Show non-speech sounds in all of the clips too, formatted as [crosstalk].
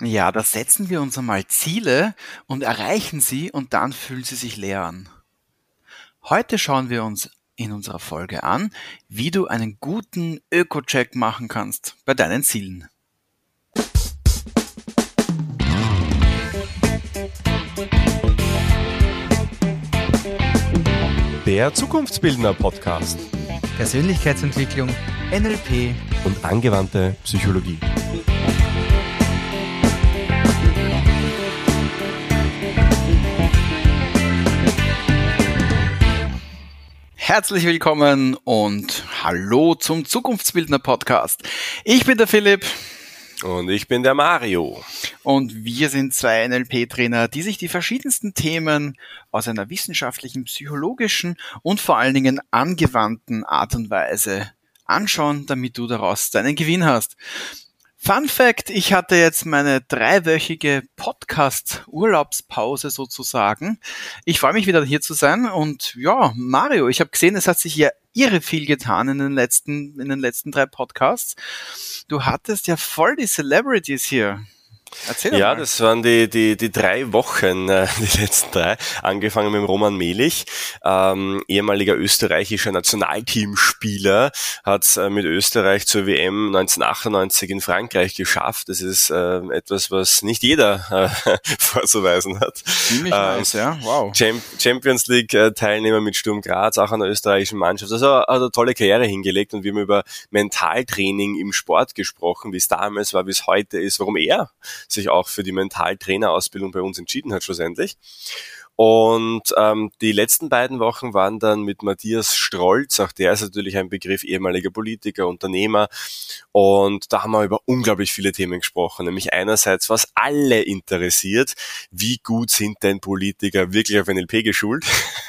Ja, da setzen wir uns einmal Ziele und erreichen sie und dann fühlen sie sich leer an. Heute schauen wir uns in unserer Folge an, wie du einen guten Öko-Check machen kannst bei deinen Zielen. Der Zukunftsbildner Podcast. Persönlichkeitsentwicklung, NLP und angewandte Psychologie. Herzlich willkommen und hallo zum Zukunftsbildner Podcast. Ich bin der Philipp. Und ich bin der Mario. Und wir sind zwei NLP-Trainer, die sich die verschiedensten Themen aus einer wissenschaftlichen, psychologischen und vor allen Dingen angewandten Art und Weise anschauen, damit du daraus deinen Gewinn hast. Fun Fact, ich hatte jetzt meine dreiwöchige Podcast-Urlaubspause sozusagen. Ich freue mich wieder hier zu sein und ja, Mario, ich habe gesehen, es hat sich ja irre viel getan in den letzten, in den letzten drei Podcasts. Du hattest ja voll die Celebrities hier. Erzähl ja, mal. das waren die, die, die drei Wochen, äh, [laughs] die letzten drei, angefangen mit Roman Melich, ähm, ehemaliger österreichischer Nationalteamspieler, hat äh, mit Österreich zur WM 1998 in Frankreich geschafft. Das ist äh, etwas, was nicht jeder äh, [laughs] vorzuweisen hat. Ziemlich äh, nice, ja, wow. Champions League äh, Teilnehmer mit Sturm Graz, auch an der österreichischen Mannschaft. Also hat eine tolle Karriere hingelegt und wir haben über Mentaltraining im Sport gesprochen, wie es damals war, wie es heute ist, warum er sich auch für die Mentaltrainerausbildung bei uns entschieden hat schlussendlich. Und ähm, die letzten beiden Wochen waren dann mit Matthias Strolz, auch der ist natürlich ein Begriff, ehemaliger Politiker, Unternehmer. Und da haben wir über unglaublich viele Themen gesprochen. Nämlich einerseits, was alle interessiert, wie gut sind denn Politiker wirklich auf NLP geschult?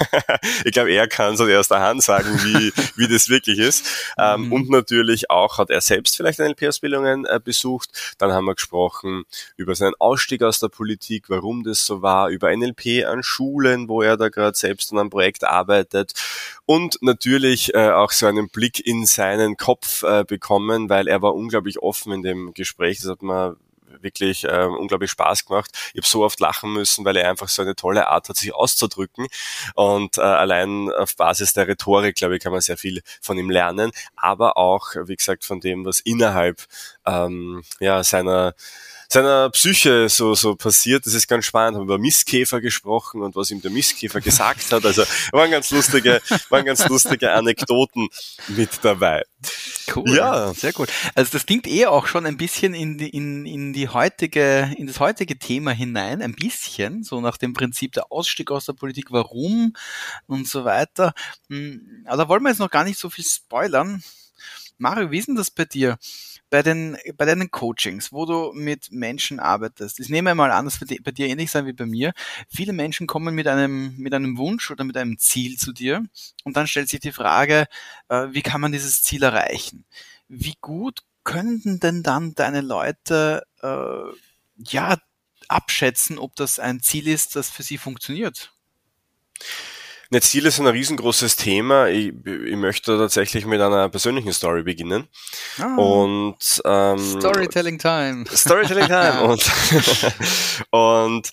[laughs] ich glaube, er kann es aus erster Hand sagen, wie, wie das wirklich ist. Ähm, mhm. Und natürlich auch hat er selbst vielleicht NLP-Ausbildungen äh, besucht. Dann haben wir gesprochen über seinen Ausstieg aus der Politik, warum das so war, über NLP an Schulen, wo er da gerade selbst an einem Projekt arbeitet und natürlich äh, auch so einen Blick in seinen Kopf äh, bekommen, weil er war unglaublich offen in dem Gespräch. Das hat man wirklich äh, unglaublich Spaß gemacht. Ich habe so oft lachen müssen, weil er einfach so eine tolle Art hat, sich auszudrücken. Und äh, allein auf Basis der Rhetorik, glaube ich, kann man sehr viel von ihm lernen. Aber auch, wie gesagt, von dem, was innerhalb ähm, ja, seiner seiner Psyche so, so passiert. Das ist ganz spannend. Haben über Misskäfer gesprochen und was ihm der Misskäfer gesagt hat. Also waren ganz lustige, waren ganz lustige Anekdoten mit dabei. Cool. Ja. Sehr gut. Also das klingt eh auch schon ein bisschen in die, in, in die heutige, in das heutige Thema hinein. Ein bisschen. So nach dem Prinzip der Ausstieg aus der Politik. Warum? Und so weiter. Hm, aber da wollen wir jetzt noch gar nicht so viel spoilern. Mario, wie ist denn das bei dir? Bei den, bei deinen Coachings, wo du mit Menschen arbeitest, ich nehme mal an, das wird bei dir ähnlich sein wie bei mir. Viele Menschen kommen mit einem, mit einem Wunsch oder mit einem Ziel zu dir und dann stellt sich die Frage, äh, wie kann man dieses Ziel erreichen? Wie gut könnten denn dann deine Leute, äh, ja, abschätzen, ob das ein Ziel ist, das für sie funktioniert? Ziele sind ein riesengroßes Thema. Ich, ich möchte tatsächlich mit einer persönlichen Story beginnen. Ah, und ähm, Storytelling Time. Storytelling Time. [laughs] und, [laughs] und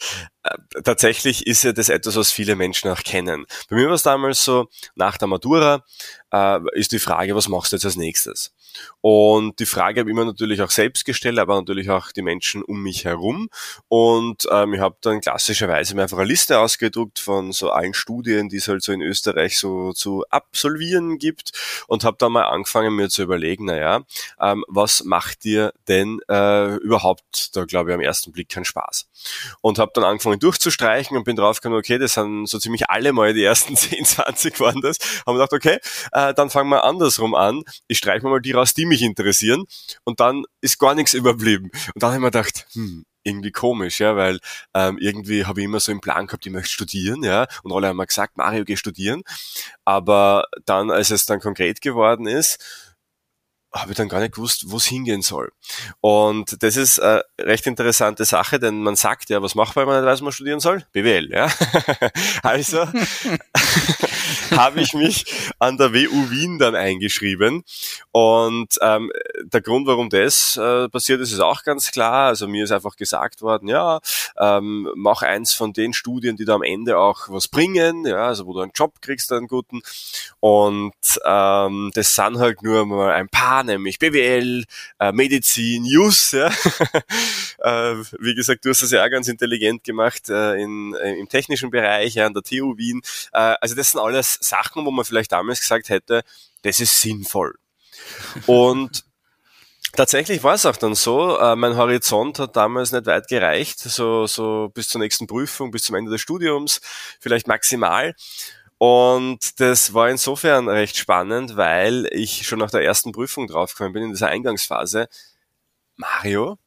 tatsächlich ist ja das etwas, was viele Menschen auch kennen. Bei mir war es damals so, nach der Matura äh, ist die Frage, was machst du jetzt als nächstes? Und die Frage habe ich mir natürlich auch selbst gestellt, aber natürlich auch die Menschen um mich herum. Und ähm, ich habe dann klassischerweise mir einfach eine Liste ausgedruckt von so allen Studien, die es halt so in Österreich so zu absolvieren gibt und habe dann mal angefangen mir zu überlegen, naja, ähm, was macht dir denn äh, überhaupt, da glaube ich am ersten Blick keinen Spaß. Und habe dann angefangen durchzustreichen und bin draufgekommen, okay, das sind so ziemlich alle mal die ersten [laughs] 10, 20 waren das. Haben gedacht, okay, äh, dann fangen wir andersrum an. Ich streiche mir mal die raus, die mich interessieren. Und dann ist gar nichts überblieben. Und dann habe ich mir gedacht, hm, irgendwie komisch, ja, weil ähm, irgendwie habe ich immer so im Plan gehabt, ich möchte studieren, ja, und alle haben mir gesagt, Mario, geh studieren. Aber dann, als es dann konkret geworden ist, habe ich dann gar nicht gewusst, wo es hingehen soll. Und das ist eine recht interessante Sache, denn man sagt ja, was macht man, wenn man nicht weiß, was man studieren soll? BWL, ja. [laughs] also, [laughs] [laughs] habe ich mich an der WU Wien dann eingeschrieben. Und ähm, der Grund, warum das äh, passiert ist, ist auch ganz klar. Also mir ist einfach gesagt worden, ja, ähm, mach eins von den Studien, die da am Ende auch was bringen, ja, also wo du einen Job kriegst, einen guten. Und ähm, das sind halt nur mal ein paar, nämlich BWL, äh, Medizin, Jus, ja. [laughs] äh, wie gesagt, du hast das ja auch ganz intelligent gemacht äh, in, äh, im technischen Bereich, ja, an der TU Wien. Äh, also das sind alles Sachen, wo man vielleicht damals gesagt hätte, das ist sinnvoll. Und [laughs] Tatsächlich war es auch dann so, äh, mein Horizont hat damals nicht weit gereicht, so, so bis zur nächsten Prüfung, bis zum Ende des Studiums, vielleicht maximal. Und das war insofern recht spannend, weil ich schon nach der ersten Prüfung draufgekommen bin in dieser Eingangsphase. Mario,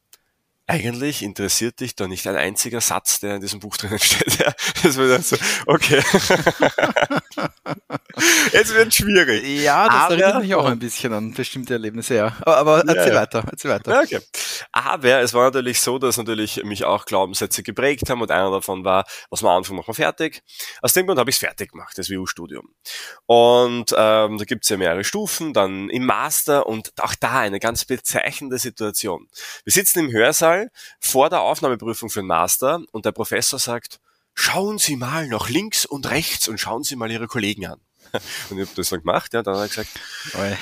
eigentlich interessiert dich da nicht ein einziger Satz, der in diesem Buch drinnen steht. Ja, [laughs] das wird dann so, okay. [laughs] [laughs] Jetzt wird schwierig. Ja, das aber, erinnert mich auch ein bisschen an bestimmte Erlebnisse, ja. Aber, aber erzähl ja, weiter, erzähl weiter. Okay. Aber es war natürlich so, dass natürlich mich auch Glaubenssätze geprägt haben und einer davon war, was wir anfangen, machen wir fertig. Aus dem Grund habe ich es fertig gemacht, das WU-Studium. Und ähm, da gibt es ja mehrere Stufen, dann im Master und auch da eine ganz bezeichnende Situation. Wir sitzen im Hörsaal vor der Aufnahmeprüfung für den Master und der Professor sagt, schauen Sie mal nach links und rechts und schauen Sie mal Ihre Kollegen an. [laughs] Und ich habe das dann gemacht, ja, dann hat er gesagt, Oi.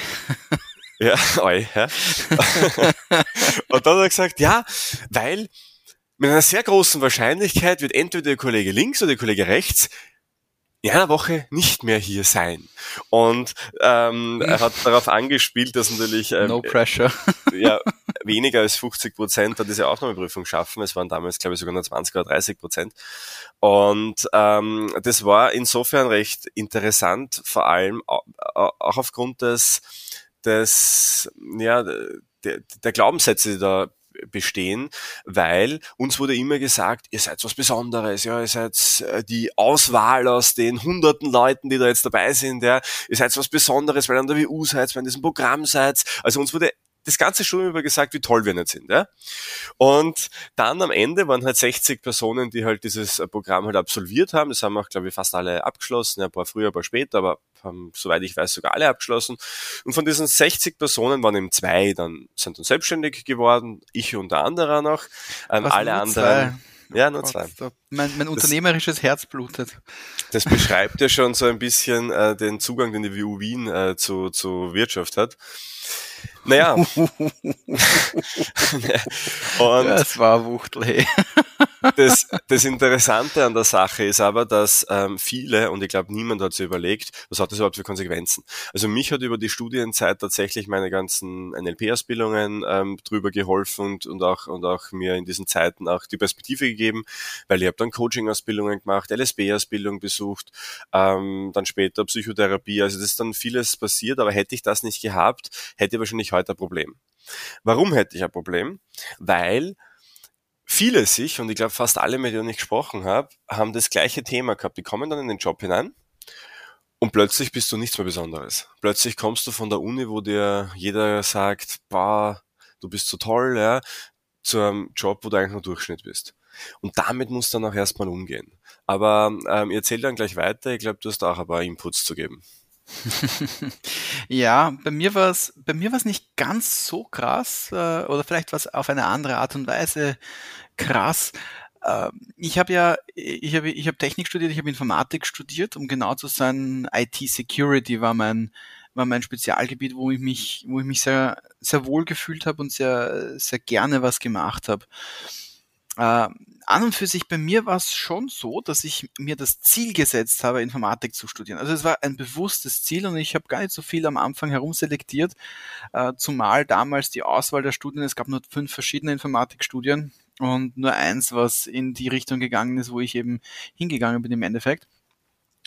[laughs] ja, oi, ja. [laughs] und dann hat er gesagt, ja, weil mit einer sehr großen Wahrscheinlichkeit wird entweder der Kollege links oder der Kollege rechts in einer Woche nicht mehr hier sein. Und ähm, er hat darauf angespielt, dass natürlich ähm, no pressure. ja, weniger als 50 Prozent an diese Aufnahmeprüfung schaffen. Es waren damals, glaube ich, sogar nur 20 oder 30 Prozent. Und ähm, das war insofern recht interessant, vor allem auch aufgrund des, des ja, der, der Glaubenssätze, die da bestehen, weil uns wurde immer gesagt, ihr seid was Besonderes, ja, ihr seid äh, die Auswahl aus den hunderten Leuten, die da jetzt dabei sind, ja, ihr seid was Besonderes, weil ihr an der WU seid, weil ihr in diesem Programm seid. Also uns wurde das ganze Studium über gesagt, wie toll wir nicht sind. Ja? Und dann am Ende waren halt 60 Personen, die halt dieses Programm halt absolviert haben. Das haben auch, glaube ich, fast alle abgeschlossen, ja, ein paar früher, ein paar später, aber haben, soweit ich weiß, sogar alle abgeschlossen. Und von diesen 60 Personen waren eben zwei, dann sind dann selbstständig geworden, ich und der andere noch. Ähm, alle anderen. Zwei? Ja, nur zwei. Mein, mein unternehmerisches das, Herz blutet. Das beschreibt ja schon so ein bisschen äh, den Zugang, den die WU Wien äh, zu, zu Wirtschaft hat. Naja. [laughs] [laughs] und das war Wuchtel. Das, das Interessante an der Sache ist aber, dass ähm, viele, und ich glaube, niemand hat sich überlegt, was hat das überhaupt für Konsequenzen. Also mich hat über die Studienzeit tatsächlich meine ganzen NLP-Ausbildungen ähm, drüber geholfen und, und, auch, und auch mir in diesen Zeiten auch die Perspektive gegeben, weil ich habe dann Coaching-Ausbildungen gemacht, LSB-Ausbildung besucht, ähm, dann später Psychotherapie. Also das ist dann vieles passiert, aber hätte ich das nicht gehabt, hätte ich wahrscheinlich heute ein Problem. Warum hätte ich ein Problem? Weil viele sich, und ich glaube fast alle, mit denen ich gesprochen habe, haben das gleiche Thema gehabt. Die kommen dann in den Job hinein und plötzlich bist du nichts mehr Besonderes. Plötzlich kommst du von der Uni, wo dir jeder sagt, bah, du bist so toll, ja, zu einem Job, wo du eigentlich nur Durchschnitt bist. Und damit musst du dann auch erstmal umgehen. Aber ähm, ich erzähle dann gleich weiter. Ich glaube, du hast auch ein paar Inputs zu geben. [laughs] ja, bei mir war es war es nicht ganz so krass äh, oder vielleicht was auf eine andere Art und Weise krass. Äh, ich habe ja ich habe ich habe Technik studiert, ich habe Informatik studiert, um genau zu sein, IT Security war mein war mein Spezialgebiet, wo ich mich wo ich mich sehr sehr wohl gefühlt habe und sehr sehr gerne was gemacht habe. Äh, an und für sich bei mir war es schon so, dass ich mir das Ziel gesetzt habe, Informatik zu studieren. Also es war ein bewusstes Ziel und ich habe gar nicht so viel am Anfang herumselektiert, äh, zumal damals die Auswahl der Studien, es gab nur fünf verschiedene Informatikstudien und nur eins, was in die Richtung gegangen ist, wo ich eben hingegangen bin im Endeffekt.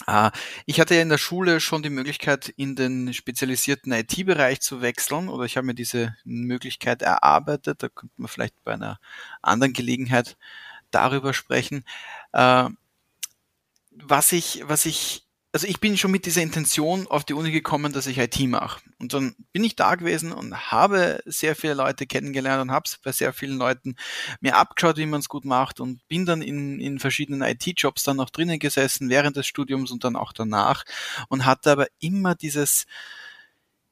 Ah, ich hatte ja in der Schule schon die Möglichkeit, in den spezialisierten IT-Bereich zu wechseln oder ich habe mir diese Möglichkeit erarbeitet. Da könnte man vielleicht bei einer anderen Gelegenheit darüber sprechen. Äh, was ich, was ich also ich bin schon mit dieser Intention auf die Uni gekommen, dass ich IT mache. Und dann bin ich da gewesen und habe sehr viele Leute kennengelernt und habe es bei sehr vielen Leuten mir abgeschaut, wie man es gut macht und bin dann in, in verschiedenen IT-Jobs dann noch drinnen gesessen, während des Studiums und dann auch danach und hatte aber immer dieses,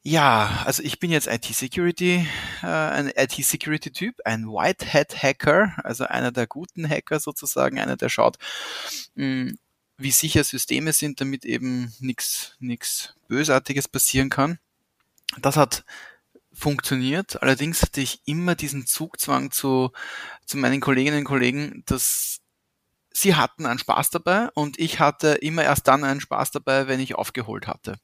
ja, also ich bin jetzt IT-Security, äh, ein IT-Security-Typ, ein White Hat Hacker, also einer der guten Hacker sozusagen, einer, der schaut, mh, hm, wie sicher Systeme sind, damit eben nichts nichts Bösartiges passieren kann. Das hat funktioniert. Allerdings hatte ich immer diesen Zugzwang zu, zu meinen Kolleginnen und Kollegen, dass sie hatten einen Spaß dabei und ich hatte immer erst dann einen Spaß dabei, wenn ich aufgeholt hatte.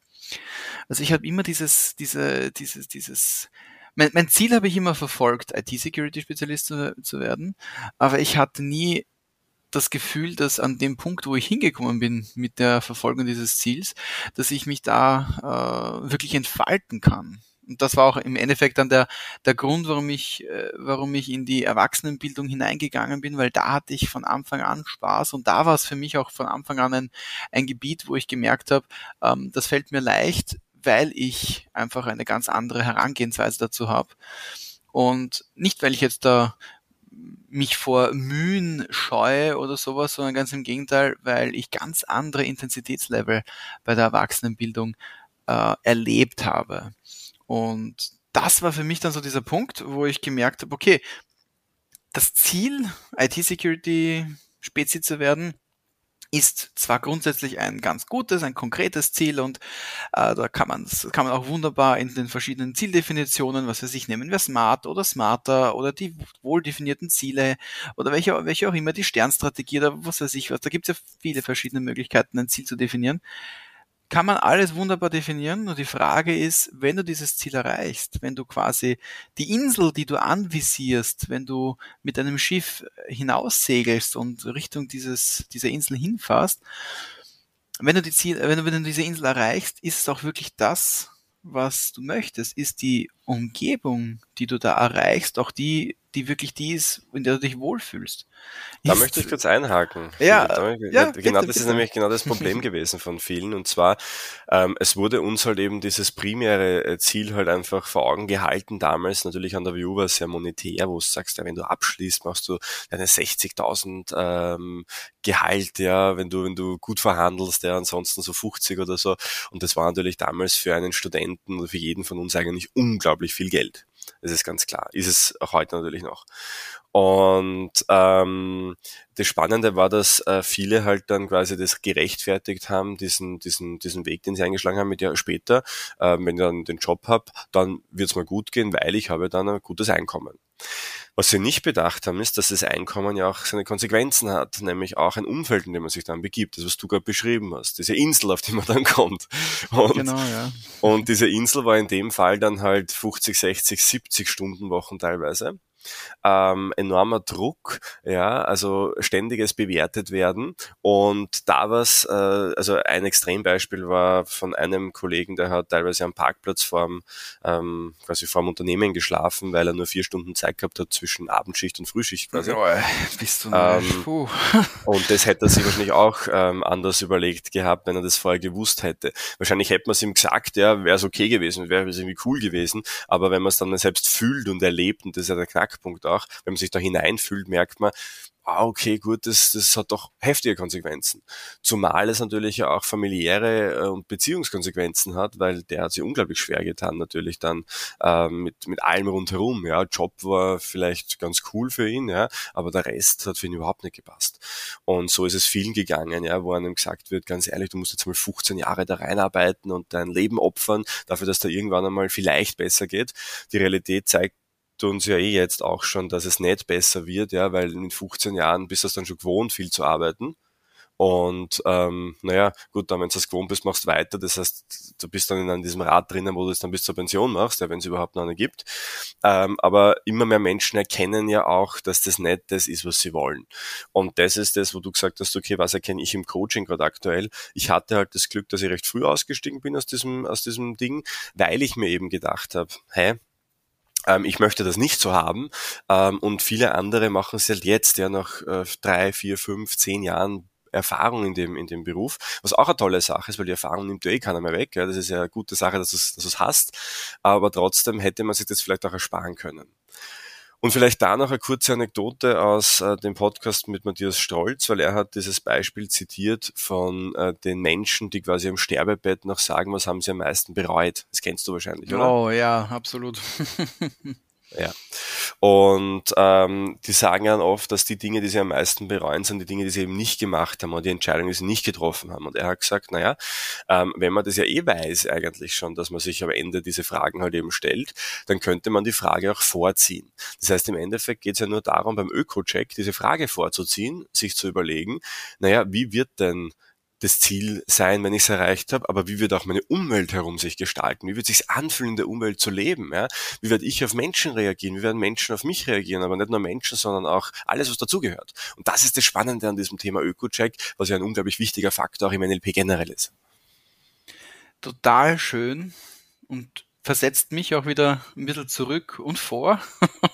Also ich habe immer dieses, diese, dieses, dieses, mein, mein Ziel habe ich immer verfolgt, IT-Security-Spezialist zu, zu werden, aber ich hatte nie das Gefühl, dass an dem Punkt, wo ich hingekommen bin mit der Verfolgung dieses Ziels, dass ich mich da äh, wirklich entfalten kann. Und das war auch im Endeffekt dann der, der Grund, warum ich, äh, warum ich in die Erwachsenenbildung hineingegangen bin, weil da hatte ich von Anfang an Spaß und da war es für mich auch von Anfang an ein, ein Gebiet, wo ich gemerkt habe, ähm, das fällt mir leicht, weil ich einfach eine ganz andere Herangehensweise dazu habe. Und nicht, weil ich jetzt da mich vor Mühen scheue oder sowas, sondern ganz im Gegenteil, weil ich ganz andere Intensitätslevel bei der Erwachsenenbildung äh, erlebt habe. Und das war für mich dann so dieser Punkt, wo ich gemerkt habe, okay, das Ziel, IT-Security Spezi zu werden, ist zwar grundsätzlich ein ganz gutes, ein konkretes Ziel und äh, da kann man, kann man auch wunderbar in den verschiedenen Zieldefinitionen, was weiß ich, nehmen wir Smart oder Smarter oder die wohl definierten Ziele oder welche, welche auch immer, die Sternstrategie oder was weiß ich was, da gibt es ja viele verschiedene Möglichkeiten, ein Ziel zu definieren kann man alles wunderbar definieren. Und die Frage ist, wenn du dieses Ziel erreichst, wenn du quasi die Insel, die du anvisierst, wenn du mit einem Schiff hinaussegelst und Richtung dieses, dieser Insel hinfährst, wenn du die Ziel, wenn du, wenn du diese Insel erreichst, ist es auch wirklich das, was du möchtest? Ist die Umgebung, die du da erreichst, auch die, die wirklich die ist, in der du dich wohlfühlst. Da ist, möchte ich kurz einhaken. [laughs] Ja, ja genau, bitte, das ist nämlich genau das [laughs] Problem gewesen von vielen. Und zwar, ähm, es wurde uns halt eben dieses primäre äh, Ziel halt einfach vor Augen gehalten damals. Natürlich an der View war es sehr monetär, wo du sagst, ja, wenn du abschließt, machst du deine 60.000 ähm, Gehalt, ja, wenn du, wenn du gut verhandelst, ja, ansonsten so 50 oder so. Und das war natürlich damals für einen Studenten oder für jeden von uns eigentlich unglaublich viel Geld. Das ist ganz klar. Ist es auch heute natürlich noch. Und ähm, das Spannende war, dass äh, viele halt dann quasi das gerechtfertigt haben, diesen, diesen, diesen Weg, den sie eingeschlagen haben, mit ja später, äh, wenn ich dann den Job habe, dann wird's mal gut gehen, weil ich habe dann ein gutes Einkommen. Was sie nicht bedacht haben, ist, dass das Einkommen ja auch seine Konsequenzen hat, nämlich auch ein Umfeld, in dem man sich dann begibt, das was du gerade beschrieben hast, diese Insel, auf die man dann kommt. Und, genau, ja. und diese Insel war in dem Fall dann halt 50, 60, 70 Stunden Wochen teilweise ähm, enormer Druck, ja, also ständiges bewertet werden. Und da was, äh, also ein Extrembeispiel war von einem Kollegen, der hat teilweise am Parkplatz vorm, ähm, quasi vorm Unternehmen geschlafen, weil er nur vier Stunden Zeit gehabt hat zwischen Abendschicht und Frühschicht quasi. Ja, bist du ähm, [laughs] und das hätte er sich wahrscheinlich auch ähm, anders überlegt gehabt, wenn er das vorher gewusst hätte. Wahrscheinlich hätte man es ihm gesagt, ja, wäre es okay gewesen, wäre es irgendwie cool gewesen, aber wenn man es dann selbst fühlt und erlebt, und das ist ja der Knack Knackpunkt auch. Wenn man sich da hineinfühlt, merkt man, ah, okay, gut, das, das hat doch heftige Konsequenzen. Zumal es natürlich ja auch familiäre äh, und Beziehungskonsequenzen hat, weil der hat sich unglaublich schwer getan, natürlich dann äh, mit, mit allem rundherum. Ja, Job war vielleicht ganz cool für ihn, ja, aber der Rest hat für ihn überhaupt nicht gepasst. Und so ist es vielen gegangen, ja, wo einem gesagt wird, ganz ehrlich, du musst jetzt mal 15 Jahre da reinarbeiten und dein Leben opfern, dafür, dass da irgendwann einmal vielleicht besser geht. Die Realität zeigt uns ja eh jetzt auch schon, dass es nicht besser wird, ja, weil mit 15 Jahren bist du es dann schon gewohnt, viel zu arbeiten. Und ähm, naja, gut, dann wenn du es gewohnt bist, machst du weiter. Das heißt, du bist dann in diesem Rad drinnen, wo du es dann bis zur Pension machst, ja, wenn es überhaupt noch eine gibt. Ähm, aber immer mehr Menschen erkennen ja auch, dass das nicht das ist, was sie wollen. Und das ist das, wo du gesagt hast, okay, was erkenne ich im Coaching gerade aktuell? Ich hatte halt das Glück, dass ich recht früh ausgestiegen bin aus diesem, aus diesem Ding, weil ich mir eben gedacht habe, ähm, ich möchte das nicht so haben. Ähm, und viele andere machen es halt jetzt, ja, nach äh, drei, vier, fünf, zehn Jahren Erfahrung in dem, in dem Beruf, was auch eine tolle Sache ist, weil die Erfahrung nimmt ja eh keiner mehr weg. Ja. Das ist ja eine gute Sache, dass du es dass hast, aber trotzdem hätte man sich das vielleicht auch ersparen können. Und vielleicht da noch eine kurze Anekdote aus äh, dem Podcast mit Matthias Strolz, weil er hat dieses Beispiel zitiert von äh, den Menschen, die quasi am Sterbebett noch sagen, was haben sie am meisten bereut. Das kennst du wahrscheinlich, oder? Oh ja, absolut. [laughs] Ja. Und ähm, die sagen dann oft, dass die Dinge, die sie am meisten bereuen, sind die Dinge, die sie eben nicht gemacht haben oder die Entscheidungen, die sie nicht getroffen haben. Und er hat gesagt, naja, ähm, wenn man das ja eh weiß eigentlich schon, dass man sich am Ende diese Fragen halt eben stellt, dann könnte man die Frage auch vorziehen. Das heißt, im Endeffekt geht es ja nur darum, beim Öko-Check diese Frage vorzuziehen, sich zu überlegen, naja, wie wird denn das Ziel sein, wenn ich es erreicht habe, aber wie wird auch meine Umwelt herum sich gestalten? Wie wird sich anfühlen, in der Umwelt zu leben? Ja? Wie werde ich auf Menschen reagieren? Wie werden Menschen auf mich reagieren? Aber nicht nur Menschen, sondern auch alles, was dazugehört. Und das ist das Spannende an diesem Thema Öko-Check, was ja ein unglaublich wichtiger Faktor auch im NLP generell ist. Total schön und versetzt mich auch wieder ein bisschen zurück und vor.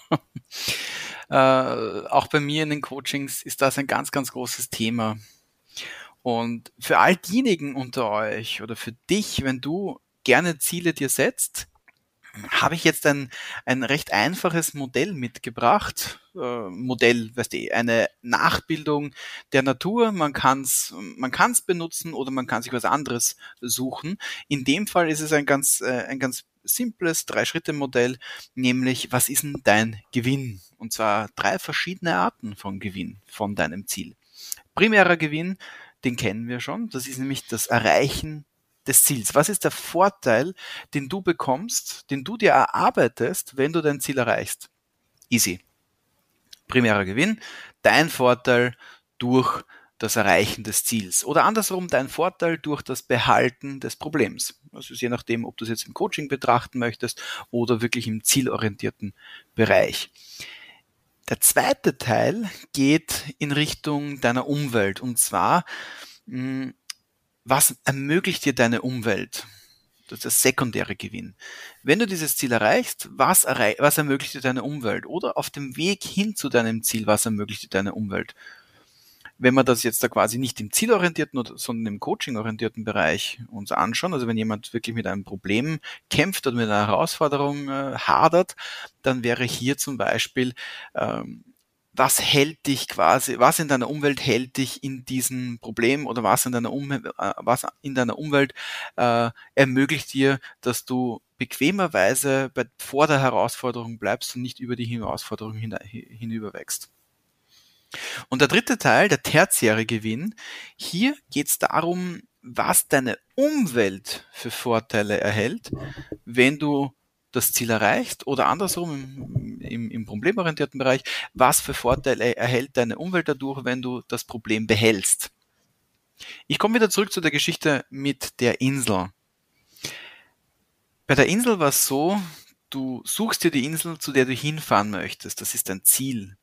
[laughs] äh, auch bei mir in den Coachings ist das ein ganz, ganz großes Thema. Und für all diejenigen unter euch oder für dich, wenn du gerne Ziele dir setzt, habe ich jetzt ein, ein recht einfaches Modell mitgebracht. Äh, Modell, weißt du, eine Nachbildung der Natur. Man kann es man kann's benutzen oder man kann sich was anderes suchen. In dem Fall ist es ein ganz, äh, ein ganz simples Drei-Schritte-Modell, nämlich was ist denn dein Gewinn? Und zwar drei verschiedene Arten von Gewinn von deinem Ziel. Primärer Gewinn, den kennen wir schon. Das ist nämlich das Erreichen des Ziels. Was ist der Vorteil, den du bekommst, den du dir erarbeitest, wenn du dein Ziel erreichst? Easy. Primärer Gewinn, dein Vorteil durch das Erreichen des Ziels oder andersrum dein Vorteil durch das Behalten des Problems. Also je nachdem, ob du es jetzt im Coaching betrachten möchtest oder wirklich im zielorientierten Bereich. Der zweite Teil geht in Richtung deiner Umwelt und zwar, hm, was ermöglicht dir deine Umwelt? Das ist der sekundäre Gewinn. Wenn du dieses Ziel erreichst, was, erreich was ermöglicht dir deine Umwelt? Oder auf dem Weg hin zu deinem Ziel, was ermöglicht dir deine Umwelt? Wenn wir das jetzt da quasi nicht im zielorientierten, sondern im coachingorientierten Bereich uns anschauen, also wenn jemand wirklich mit einem Problem kämpft oder mit einer Herausforderung äh, hadert, dann wäre hier zum Beispiel, ähm, was hält dich quasi, was in deiner Umwelt hält dich in diesem Problem oder was in deiner, um äh, was in deiner Umwelt äh, ermöglicht dir, dass du bequemerweise bei, vor der Herausforderung bleibst und nicht über die Herausforderung hin, hinüberwächst. Und der dritte Teil, der tertiäre Gewinn, hier geht es darum, was deine Umwelt für Vorteile erhält, wenn du das Ziel erreichst oder andersrum im, im, im problemorientierten Bereich, was für Vorteile erhält deine Umwelt dadurch, wenn du das Problem behältst. Ich komme wieder zurück zu der Geschichte mit der Insel. Bei der Insel war es so, du suchst dir die Insel, zu der du hinfahren möchtest. Das ist dein Ziel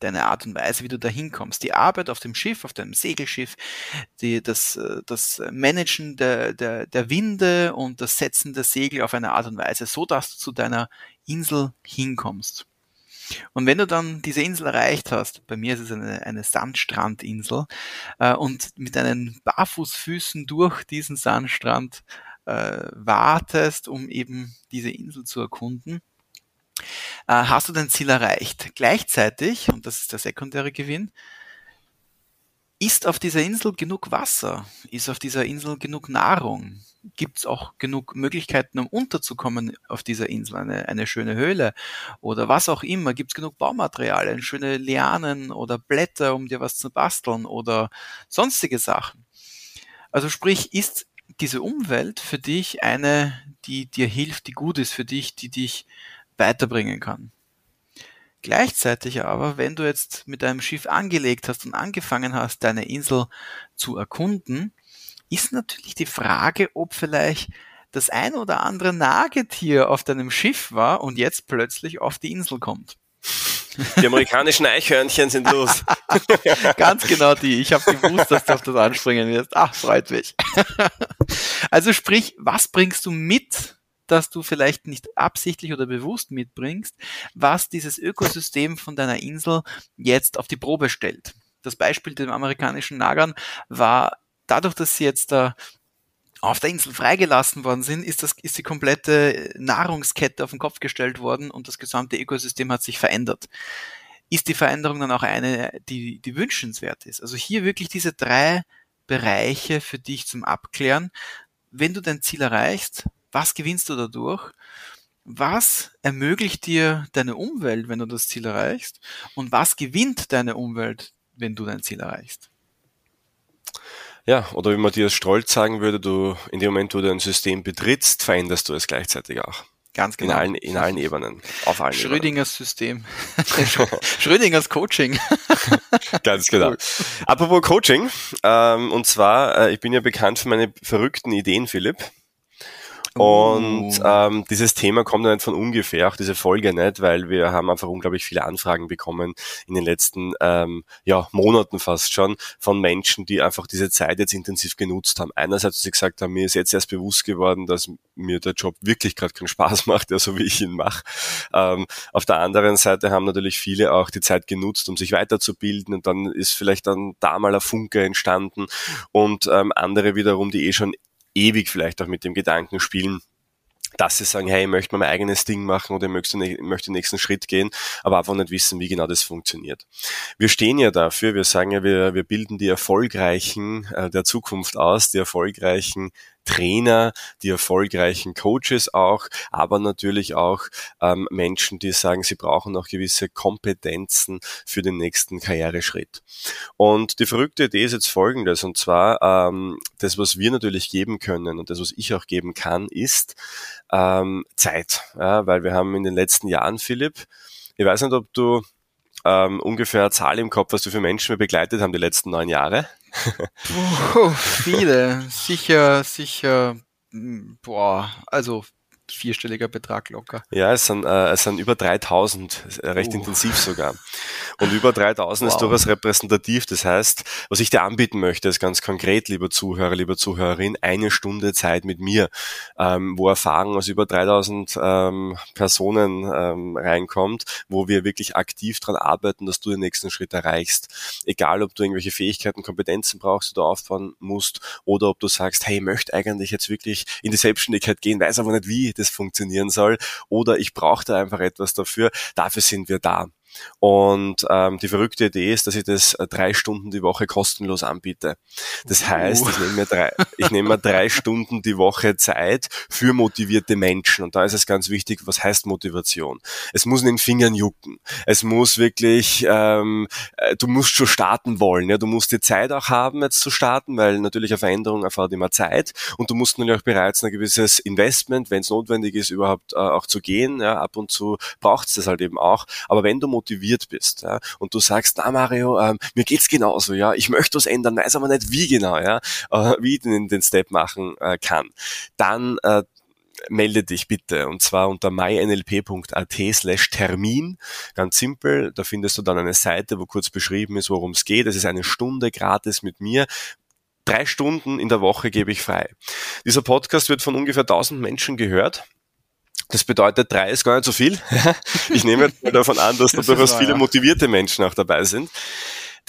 deine Art und Weise, wie du da hinkommst. Die Arbeit auf dem Schiff, auf deinem Segelschiff, die, das, äh, das Managen der, der, der Winde und das Setzen der Segel auf eine Art und Weise, so dass du zu deiner Insel hinkommst. Und wenn du dann diese Insel erreicht hast, bei mir ist es eine, eine Sandstrandinsel, äh, und mit deinen Barfußfüßen durch diesen Sandstrand äh, wartest, um eben diese Insel zu erkunden, hast du dein Ziel erreicht. Gleichzeitig, und das ist der sekundäre Gewinn, ist auf dieser Insel genug Wasser? Ist auf dieser Insel genug Nahrung? Gibt es auch genug Möglichkeiten, um unterzukommen auf dieser Insel? Eine, eine schöne Höhle oder was auch immer? Gibt es genug Baumaterialien, schöne Lianen oder Blätter, um dir was zu basteln oder sonstige Sachen? Also sprich, ist diese Umwelt für dich eine, die dir hilft, die gut ist für dich, die dich weiterbringen kann. Gleichzeitig aber, wenn du jetzt mit deinem Schiff angelegt hast und angefangen hast, deine Insel zu erkunden, ist natürlich die Frage, ob vielleicht das ein oder andere Nagetier auf deinem Schiff war und jetzt plötzlich auf die Insel kommt. Die amerikanischen Eichhörnchen sind los. [laughs] Ganz genau die. Ich habe gewusst, dass du auf das anspringen wirst. Ach, freut mich. Also sprich, was bringst du mit das du vielleicht nicht absichtlich oder bewusst mitbringst, was dieses Ökosystem von deiner Insel jetzt auf die Probe stellt. das Beispiel dem amerikanischen Nagern war dadurch, dass sie jetzt da auf der Insel freigelassen worden sind, ist, das, ist die komplette Nahrungskette auf den Kopf gestellt worden und das gesamte Ökosystem hat sich verändert. Ist die Veränderung dann auch eine, die, die wünschenswert ist? Also hier wirklich diese drei Bereiche für dich zum Abklären. Wenn du dein Ziel erreichst, was gewinnst du dadurch? Was ermöglicht dir deine Umwelt, wenn du das Ziel erreichst? Und was gewinnt deine Umwelt, wenn du dein Ziel erreichst? Ja, oder wie Matthias Strolz sagen würde, du in dem Moment, wo du ein System betrittst, veränderst du es gleichzeitig auch. Ganz genau. In allen, in allen Ebenen. Auf allen Schrödingers Ebenen. System. [laughs] Schrödingers Coaching. [laughs] Ganz genau. Cool. Apropos Coaching, ähm, und zwar, äh, ich bin ja bekannt für meine verrückten Ideen, Philipp. Und uh. ähm, dieses Thema kommt nicht von ungefähr, auch diese Folge nicht, weil wir haben einfach unglaublich viele Anfragen bekommen in den letzten ähm, ja, Monaten fast schon von Menschen, die einfach diese Zeit jetzt intensiv genutzt haben. Einerseits, sie gesagt haben, mir ist jetzt erst bewusst geworden, dass mir der Job wirklich gerade keinen Spaß [laughs] macht, ja, so wie ich ihn mache. Ähm, auf der anderen Seite haben natürlich viele auch die Zeit genutzt, um sich weiterzubilden und dann ist vielleicht dann da mal ein Funke entstanden und ähm, andere wiederum, die eh schon ewig vielleicht auch mit dem Gedanken spielen, dass sie sagen, hey, ich möchte mein eigenes Ding machen oder ich möchte, möchte den nächsten Schritt gehen, aber einfach nicht wissen, wie genau das funktioniert. Wir stehen ja dafür, wir sagen ja, wir, wir bilden die Erfolgreichen äh, der Zukunft aus, die Erfolgreichen Trainer, die erfolgreichen Coaches auch, aber natürlich auch ähm, Menschen, die sagen, sie brauchen auch gewisse Kompetenzen für den nächsten Karriereschritt. Und die verrückte Idee ist jetzt folgendes, und zwar ähm, das, was wir natürlich geben können und das, was ich auch geben kann, ist ähm, Zeit. Ja, weil wir haben in den letzten Jahren, Philipp, ich weiß nicht, ob du ähm, ungefähr Zahl im Kopf, was du für Menschen wir begleitet haben die letzten neun Jahre. Puh, viele. Sicher, sicher, boah, also vierstelliger Betrag locker. Ja, es sind, äh, es sind über 3000, recht uh. intensiv sogar. Und über 3000 wow. ist durchaus repräsentativ. Das heißt, was ich dir anbieten möchte, ist ganz konkret, lieber Zuhörer, lieber Zuhörerin, eine Stunde Zeit mit mir, ähm, wo Erfahrung aus über 3000 ähm, Personen ähm, reinkommt, wo wir wirklich aktiv dran arbeiten, dass du den nächsten Schritt erreichst. Egal, ob du irgendwelche Fähigkeiten, Kompetenzen brauchst, die du aufbauen musst, oder ob du sagst, hey, ich möchte eigentlich jetzt wirklich in die Selbstständigkeit gehen, weiß aber nicht wie das funktionieren soll, oder ich brauche da einfach etwas dafür. Dafür sind wir da. Und ähm, die verrückte Idee ist, dass ich das äh, drei Stunden die Woche kostenlos anbiete. Das heißt, ich nehme mir drei, ich nehme mir drei Stunden die Woche Zeit für motivierte Menschen. Und da ist es ganz wichtig, was heißt Motivation? Es muss in den Fingern jucken. Es muss wirklich, ähm, äh, du musst schon starten wollen. Ja, du musst die Zeit auch haben, jetzt zu starten, weil natürlich eine Veränderung erfordert immer Zeit. Und du musst natürlich auch bereits ein gewisses Investment, wenn es notwendig ist, überhaupt äh, auch zu gehen. Ja, ab und zu braucht es das halt eben auch. Aber wenn du motiviert bist ja, und du sagst, na Mario, ähm, mir geht's genauso, ja, ich möchte was ändern, weiß aber nicht wie genau, ja, äh, wie ich den, den Step machen äh, kann, dann äh, melde dich bitte und zwar unter mynlp.at slash Termin. Ganz simpel, da findest du dann eine Seite, wo kurz beschrieben ist, worum es geht. Es ist eine Stunde gratis mit mir. Drei Stunden in der Woche gebe ich frei. Dieser Podcast wird von ungefähr 1000 Menschen gehört. Das bedeutet, drei ist gar nicht so viel. [laughs] Ich nehme davon an, dass da durchaus viele motivierte Menschen auch dabei sind.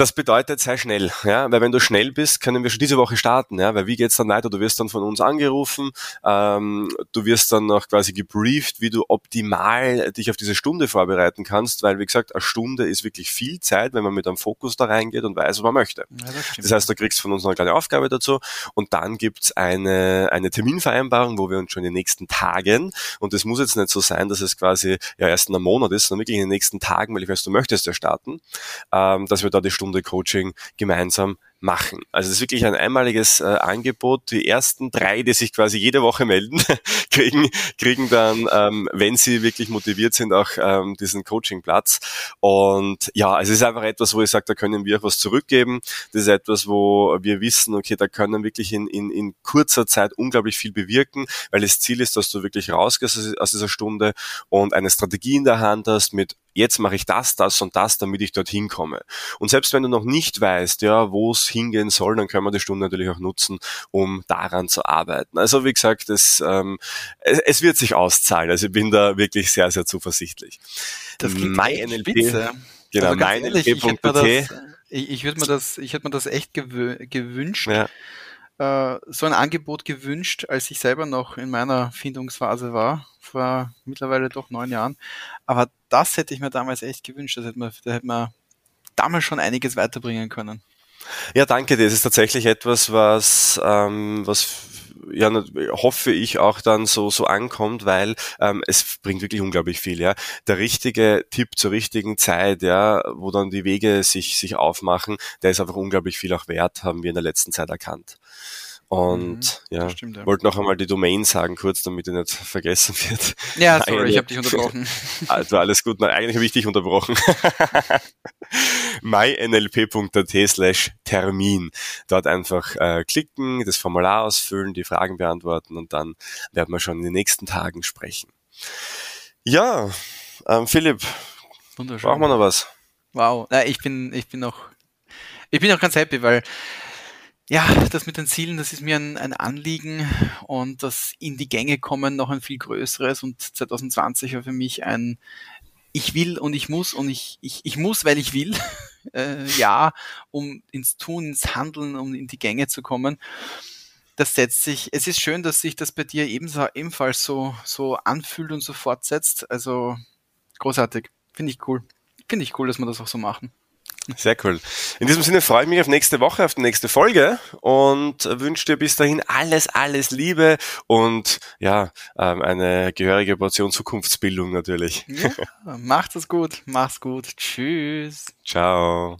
Das bedeutet, sei schnell, ja, weil wenn du schnell bist, können wir schon diese Woche starten, ja, weil wie geht's dann weiter? Du wirst dann von uns angerufen, ähm, du wirst dann noch quasi gebrieft, wie du optimal dich auf diese Stunde vorbereiten kannst, weil wie gesagt, eine Stunde ist wirklich viel Zeit, wenn man mit einem Fokus da reingeht und weiß, was man möchte. Ja, das, das, heißt, du kriegst von uns noch eine kleine Aufgabe dazu. Und dann gibt's eine, eine Terminvereinbarung, wo wir uns schon in den nächsten Tagen, und es muss jetzt nicht so sein, dass es quasi ja erst in einem Monat ist, sondern wirklich in den nächsten Tagen, weil ich weiß, du möchtest ja starten, ähm, dass wir da die Stunde Coaching gemeinsam machen. Also es ist wirklich ein einmaliges äh, Angebot. Die ersten drei, die sich quasi jede Woche melden, [laughs] kriegen, kriegen dann, ähm, wenn sie wirklich motiviert sind, auch ähm, diesen Coachingplatz. Und ja, es ist einfach etwas, wo ich sage, da können wir auch was zurückgeben. Das ist etwas, wo wir wissen, okay, da können wirklich in, in, in kurzer Zeit unglaublich viel bewirken, weil das Ziel ist, dass du wirklich rausgehst aus dieser Stunde und eine Strategie in der Hand hast mit jetzt mache ich das, das und das, damit ich dorthin komme. Und selbst wenn du noch nicht weißt, ja, wo es hingehen soll, dann können wir die Stunde natürlich auch nutzen, um daran zu arbeiten. Also wie gesagt, es, ähm, es, es wird sich auszahlen. Also ich bin da wirklich sehr, sehr zuversichtlich. Das klingt MyNLP, Genau, also meinlp.at Ich, ich würde mir das, ich hätte mir das echt gewünscht. Ja. Äh, so ein Angebot gewünscht, als ich selber noch in meiner Findungsphase war, vor mittlerweile doch neun Jahren. Aber das hätte ich mir damals echt gewünscht. Das hätte man, da hätte man damals schon einiges weiterbringen können. Ja, danke. Das ist tatsächlich etwas, was, ähm, was ja, hoffe ich auch dann so, so ankommt, weil ähm, es bringt wirklich unglaublich viel, ja. Der richtige Tipp zur richtigen Zeit, ja, wo dann die Wege sich, sich aufmachen, der ist einfach unglaublich viel auch wert, haben wir in der letzten Zeit erkannt. Und mhm, ja, ja. wollte noch einmal die Domain sagen, kurz, damit er nicht vergessen wird. Ja, [laughs] sorry, Eine, ich habe dich unterbrochen. [laughs] Also alles gut, nein, eigentlich habe ich dich unterbrochen. [laughs] mynlp.at slash Termin. Dort einfach äh, klicken, das Formular ausfüllen, die Fragen beantworten und dann werden wir schon in den nächsten Tagen sprechen. Ja, ähm, Philipp, brauchen wir noch was? Wow, ich bin, ich bin noch, ich bin auch ganz happy, weil ja, das mit den Zielen, das ist mir ein, ein, Anliegen und das in die Gänge kommen noch ein viel größeres und 2020 war für mich ein ich will und ich muss und ich, ich, ich muss, weil ich will, [laughs] äh, ja, um ins Tun, ins Handeln, um in die Gänge zu kommen. Das setzt sich, es ist schön, dass sich das bei dir ebenso, ebenfalls so, so anfühlt und so fortsetzt. Also großartig. Finde ich cool. Finde ich cool, dass wir das auch so machen. Sehr cool. In diesem Sinne freue ich mich auf nächste Woche, auf die nächste Folge und wünsche dir bis dahin alles, alles Liebe und ja, ähm, eine gehörige Portion Zukunftsbildung natürlich. Ja, macht es gut, mach's gut. Tschüss. Ciao.